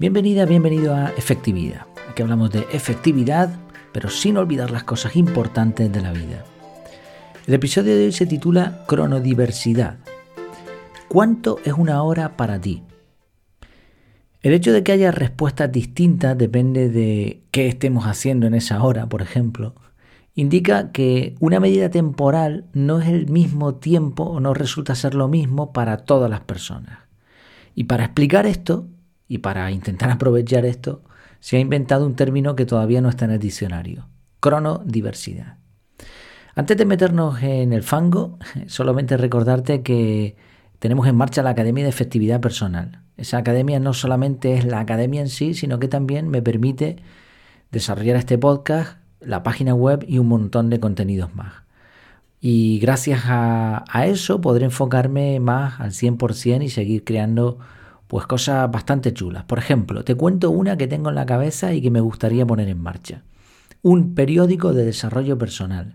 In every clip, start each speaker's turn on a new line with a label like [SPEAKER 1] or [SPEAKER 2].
[SPEAKER 1] Bienvenida, bienvenido a Efectividad. Aquí hablamos de efectividad, pero sin olvidar las cosas importantes de la vida. El episodio de hoy se titula Cronodiversidad. ¿Cuánto es una hora para ti? El hecho de que haya respuestas distintas depende de qué estemos haciendo en esa hora, por ejemplo, indica que una medida temporal no es el mismo tiempo o no resulta ser lo mismo para todas las personas. Y para explicar esto, y para intentar aprovechar esto, se ha inventado un término que todavía no está en el diccionario, cronodiversidad. Antes de meternos en el fango, solamente recordarte que tenemos en marcha la Academia de Efectividad Personal. Esa academia no solamente es la academia en sí, sino que también me permite desarrollar este podcast, la página web y un montón de contenidos más. Y gracias a, eso podré enfocarme más al 100% y seguir creando pues cosas bastante chulas. Por ejemplo, te cuento una que tengo en la cabeza y que me gustaría poner en marcha. Un periódico de desarrollo personal.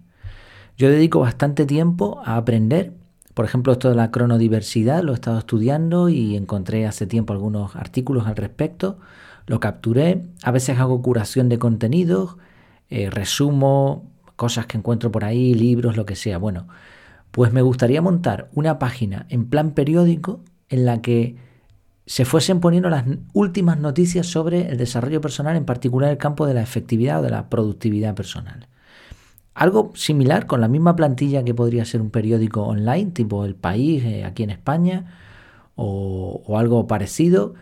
[SPEAKER 1] Yo dedico bastante tiempo a aprender. Por ejemplo, esto de la cronodiversidad lo he estado estudiando y encontré hace tiempo algunos artículos al respecto. Lo capturé. A veces hago curación de contenidos, eh, resumo cosas que encuentro por ahí, libros, lo que sea. Bueno, pues me gustaría montar una página en plan periódico en la que se fuesen poniendo las últimas noticias sobre el desarrollo personal, en particular el campo de la efectividad o de la productividad personal. Algo similar con la misma plantilla que podría ser un periódico online, tipo El País, eh, aquí en España, o, algo parecido,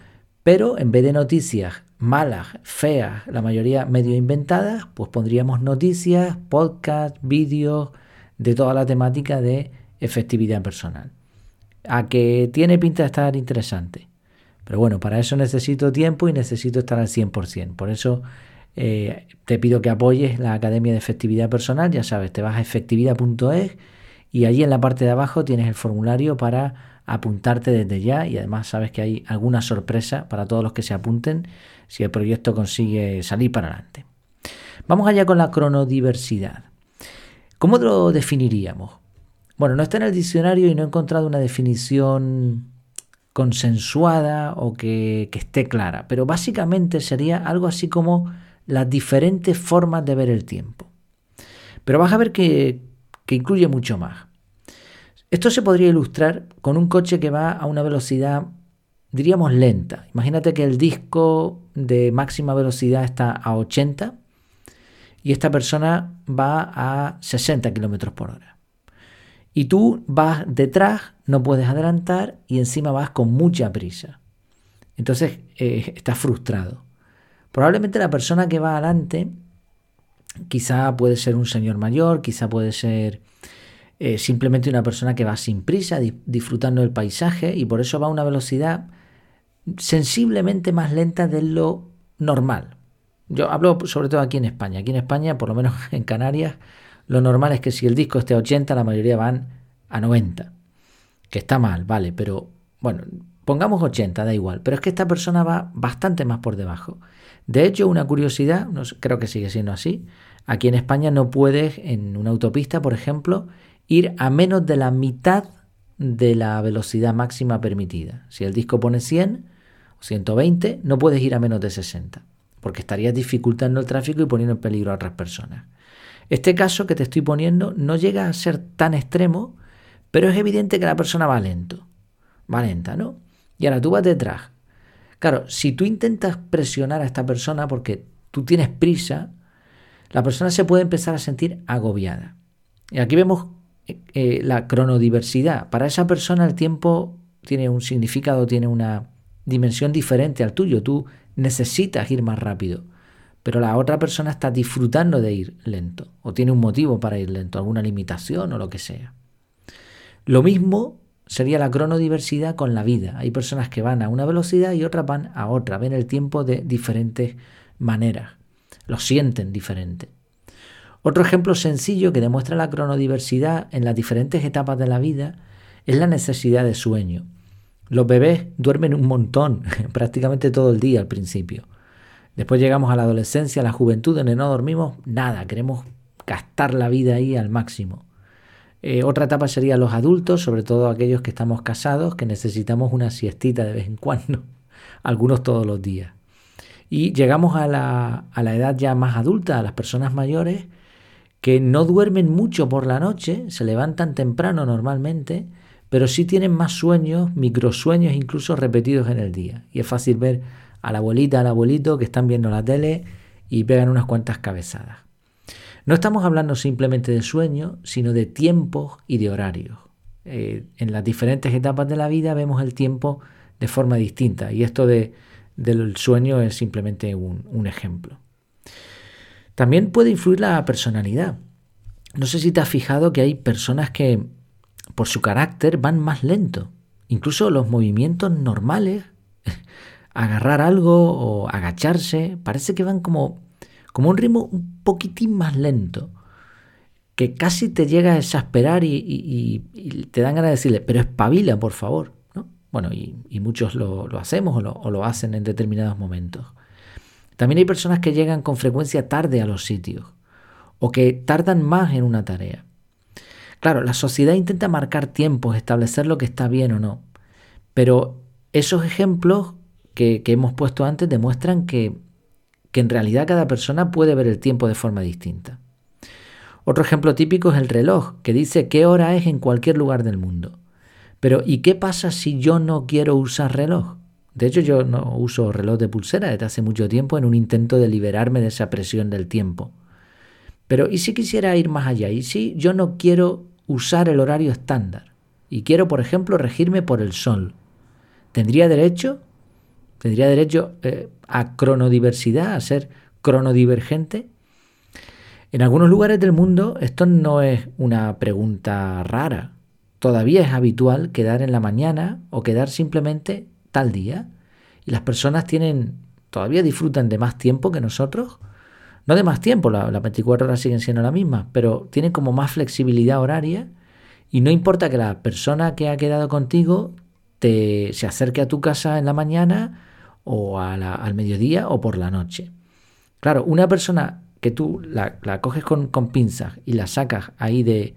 [SPEAKER 1] pero en vez de noticias malas, feas, la mayoría medio inventadas, pues pondríamos noticias, podcasts, vídeos de toda la temática de efectividad personal. A que tiene pinta de estar interesante. Pero bueno, para eso necesito tiempo y necesito estar al 100%. Por eso eh, te pido que apoyes la Academia de Efectividad Personal. Ya sabes, te vas a efectividad.es y allí en la parte de abajo tienes el formulario para apuntarte desde ya y además sabes que hay alguna sorpresa para todos los que se apunten si el proyecto consigue salir para adelante. Vamos allá con la cronodiversidad. ¿Cómo lo definiríamos? Bueno, no está en el diccionario y no he encontrado una definición consensuada o que, esté clara, pero básicamente sería algo así como las diferentes formas de ver el tiempo. Pero vas a ver que, que incluye mucho más. Esto se podría ilustrar con un coche que va a una velocidad, diríamos, lenta. Imagínate que el disco de máxima velocidad está a 80 y esta persona va a 60 kilómetros por hora. Y tú vas detrás, no puedes adelantar y encima vas con mucha prisa. Entonces eh, estás frustrado. Probablemente la persona que va adelante, quizá puede ser un señor mayor, quizá puede ser eh, simplemente una persona que va sin prisa, disfrutando del paisaje y por eso va a una velocidad sensiblemente más lenta de lo normal. Yo hablo sobre todo aquí en España. Aquí en España, por lo menos en Canarias, lo normal es que si el disco esté a 80, la mayoría van a 90. Que está mal, vale, pero bueno, pongamos 80, da igual. Pero es que esta persona va bastante más por debajo. De hecho, una curiosidad, creo que sigue siendo así. Aquí en España no puedes, en una autopista, por ejemplo, ir a menos de la mitad de la velocidad máxima permitida. Si el disco pone 100 o 120, no puedes ir a menos de 60, porque estarías dificultando el tráfico y poniendo en peligro a otras personas. Este caso que te estoy poniendo no llega a ser tan extremo, pero es evidente que la persona va lento. Va lenta, ¿no? Y ahora tú vas detrás. Claro, si tú intentas presionar a esta persona porque tú tienes prisa, la persona se puede empezar a sentir agobiada. Y aquí vemos eh, eh, la cronodiversidad. Para esa persona el tiempo tiene un significado, tiene una dimensión diferente al tuyo. Tú necesitas ir más rápido pero la otra persona está disfrutando de ir lento o tiene un motivo para ir lento, alguna limitación o lo que sea. Lo mismo sería la cronodiversidad con la vida. Hay personas que van a una velocidad y otras van a otra, ven el tiempo de diferentes maneras, lo sienten diferente. Otro ejemplo sencillo que demuestra la cronodiversidad en las diferentes etapas de la vida es la necesidad de sueño. Los bebés duermen un montón, prácticamente todo el día al principio. Después llegamos a la adolescencia, a la juventud, donde no dormimos nada, queremos gastar la vida ahí al máximo. Eh, otra etapa sería los adultos, sobre todo aquellos que estamos casados, que necesitamos una siestita de vez en cuando, algunos todos los días. Y llegamos a la, a la edad ya más adulta, a las personas mayores, que no duermen mucho por la noche, se levantan temprano normalmente, pero sí tienen más sueños, microsueños incluso repetidos en el día. Y es fácil ver a la abuelita, al abuelito que están viendo la tele y pegan unas cuantas cabezadas. No estamos hablando simplemente de sueño, sino de tiempos y de horarios. Eh, en las diferentes etapas de la vida vemos el tiempo de forma distinta y esto de, del sueño es simplemente un, un ejemplo. También puede influir la personalidad. No sé si te has fijado que hay personas que por su carácter van más lento. Incluso los movimientos normales, agarrar algo o agacharse, parece que van como como un ritmo un poquitín más lento, que casi te llega a exasperar y, te dan ganas de decirle, pero espabila, por favor. ¿no? Bueno, y, muchos lo, hacemos o lo, hacen en determinados momentos. También hay personas que llegan con frecuencia tarde a los sitios o que tardan más en una tarea. Claro, la sociedad intenta marcar tiempos, establecer lo que está bien o no, pero esos ejemplos que hemos puesto antes demuestran que que en realidad cada persona puede ver el tiempo de forma distinta. Otro ejemplo típico es el reloj, que dice qué hora es en cualquier lugar del mundo. Pero ¿y qué pasa si yo no quiero usar reloj? De hecho, yo no uso reloj de pulsera desde hace mucho tiempo en un intento de liberarme de esa presión del tiempo. Pero ¿y si quisiera ir más allá? ¿Y si yo no quiero usar el horario estándar? Y quiero, por ejemplo, regirme por el sol. ¿Tendría derecho? ¿Tendría derecho eh, a cronodiversidad, a ser cronodivergente? En algunos lugares del mundo esto no es una pregunta rara. Todavía es habitual quedar en la mañana o quedar simplemente tal día. Y las personas tienen, todavía disfrutan de más tiempo que nosotros. No de más tiempo, las 24 horas siguen siendo las mismas, pero tienen como más flexibilidad horaria. Y no importa que la persona que ha quedado contigo te, se acerque a tu casa en la mañana o al mediodía o por la noche. Claro, una persona que tú la, coges con, pinzas y la sacas ahí de,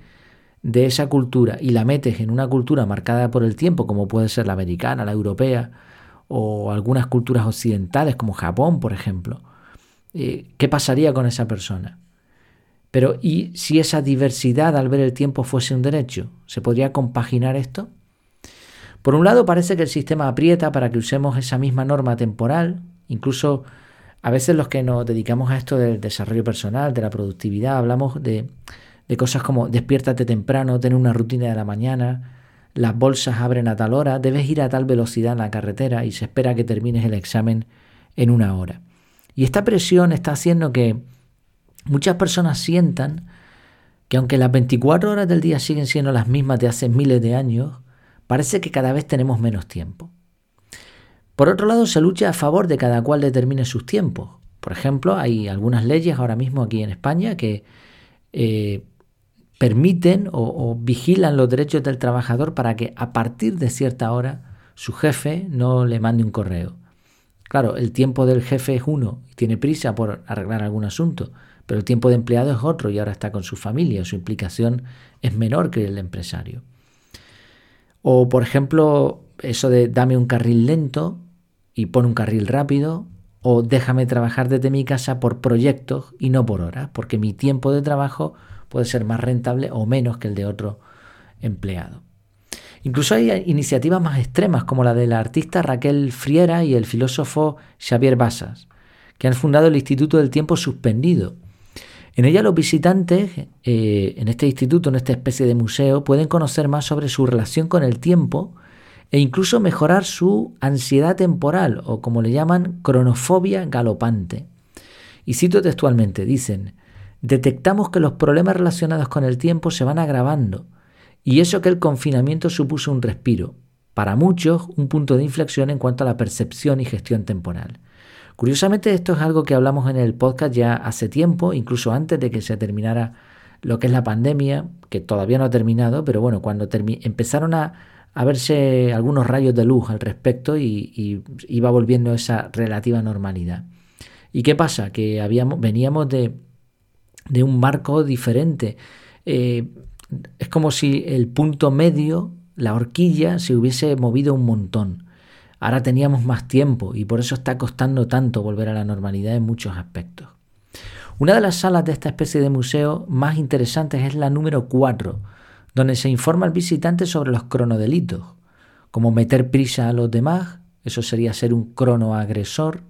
[SPEAKER 1] de esa cultura y la metes en una cultura marcada por el tiempo, como puede ser la americana, la europea, o algunas culturas occidentales, como Japón, por ejemplo, eh, ¿qué pasaría con esa persona? Pero ¿y si esa diversidad al ver el tiempo fuese un derecho? ¿Se podría compaginar esto? Por un lado parece que el sistema aprieta para que usemos esa misma norma temporal, incluso a veces los que nos dedicamos a esto del desarrollo personal, de la productividad, hablamos de, cosas como despiértate temprano, tener una rutina de la mañana, las bolsas abren a tal hora, debes ir a tal velocidad en la carretera y se espera que termines el examen en una hora. Y esta presión está haciendo que muchas personas sientan que aunque las 24 horas del día siguen siendo las mismas de hace miles de años, parece que cada vez tenemos menos tiempo. Por otro lado, se lucha a favor de cada cual determine sus tiempos. Por ejemplo, hay algunas leyes ahora mismo aquí en España que eh, permiten o, vigilan los derechos del trabajador para que a partir de cierta hora su jefe no le mande un correo. Claro, el tiempo del jefe es uno y tiene prisa por arreglar algún asunto, pero el tiempo de empleado es otro y ahora está con su familia, su implicación es menor que el empresario. O por ejemplo, eso de dame un carril lento y pon un carril rápido. O déjame trabajar desde mi casa por proyectos y no por horas, porque mi tiempo de trabajo puede ser más rentable o menos que el de otro empleado. Incluso hay iniciativas más extremas como la de la artista Raquel Friera y el filósofo Xavier Basas, que han fundado el Instituto del Tiempo Suspendido, en ella los visitantes eh, en este instituto, en esta especie de museo, pueden conocer más sobre su relación con el tiempo e incluso mejorar su ansiedad temporal o como le llaman cronofobia galopante. Y cito textualmente, dicen, detectamos que los problemas relacionados con el tiempo se van agravando y eso que el confinamiento supuso un respiro, para muchos un punto de inflexión en cuanto a la percepción y gestión temporal. Curiosamente, esto es algo que hablamos en el podcast ya hace tiempo, incluso antes de que se terminara lo que es la pandemia, que todavía no ha terminado, pero bueno, cuando empezaron a, verse algunos rayos de luz al respecto y, iba volviendo esa relativa normalidad. ¿Y qué pasa? Que habíamos, veníamos de, un marco diferente. Eh, es como si el punto medio, la horquilla, se hubiese movido un montón. Ahora teníamos más tiempo y por eso está costando tanto volver a la normalidad en muchos aspectos. Una de las salas de esta especie de museo más interesantes es la número 4, donde se informa al visitante sobre los cronodelitos, como meter prisa a los demás, eso sería ser un cronoagresor,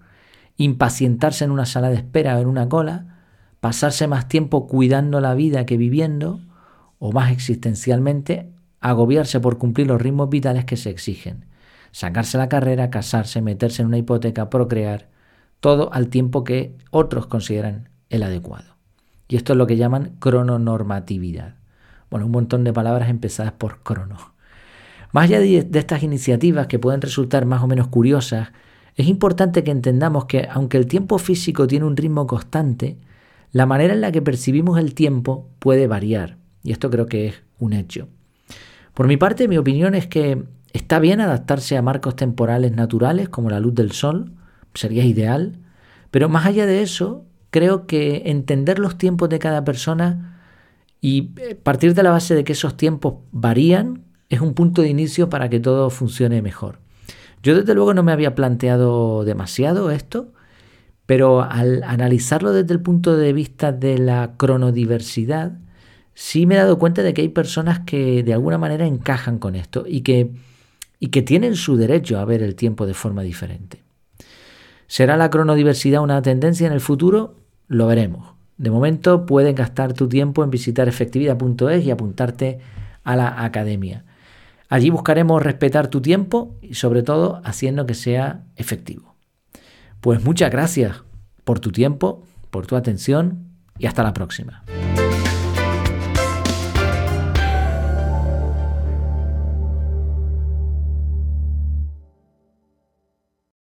[SPEAKER 1] impacientarse en una sala de espera o en una cola, pasarse más tiempo cuidando la vida que viviendo, o más existencialmente, agobiarse por cumplir los ritmos vitales que se exigen, sacarse la carrera, casarse, meterse en una hipoteca, procrear, todo al tiempo que otros consideran el adecuado. Y esto es lo que llaman crononormatividad. Bueno, un montón de palabras empezadas por crono. Más allá de, estas iniciativas que pueden resultar más o menos curiosas, es importante que entendamos que aunque el tiempo físico tiene un ritmo constante, la manera en la que percibimos el tiempo puede variar. Y esto creo que es un hecho. Por mi parte, mi opinión es que está bien adaptarse a marcos temporales naturales como la luz del sol, sería ideal, pero más allá de eso, creo que entender los tiempos de cada persona y eh, partir de la base de que esos tiempos varían es un punto de inicio para que todo funcione mejor. Yo desde luego no me había planteado demasiado esto, pero al analizarlo desde el punto de vista de la cronodiversidad, sí me he dado cuenta de que hay personas que de alguna manera encajan con esto y que, y que tienen su derecho a ver el tiempo de forma diferente. ¿Será la cronodiversidad una tendencia en el futuro? Lo veremos. De momento puedes gastar tu tiempo en visitar efectividad.es y apuntarte a la academia. Allí buscaremos respetar tu tiempo y sobre todo haciendo que sea efectivo. Pues muchas gracias por tu tiempo, por tu atención y hasta la próxima.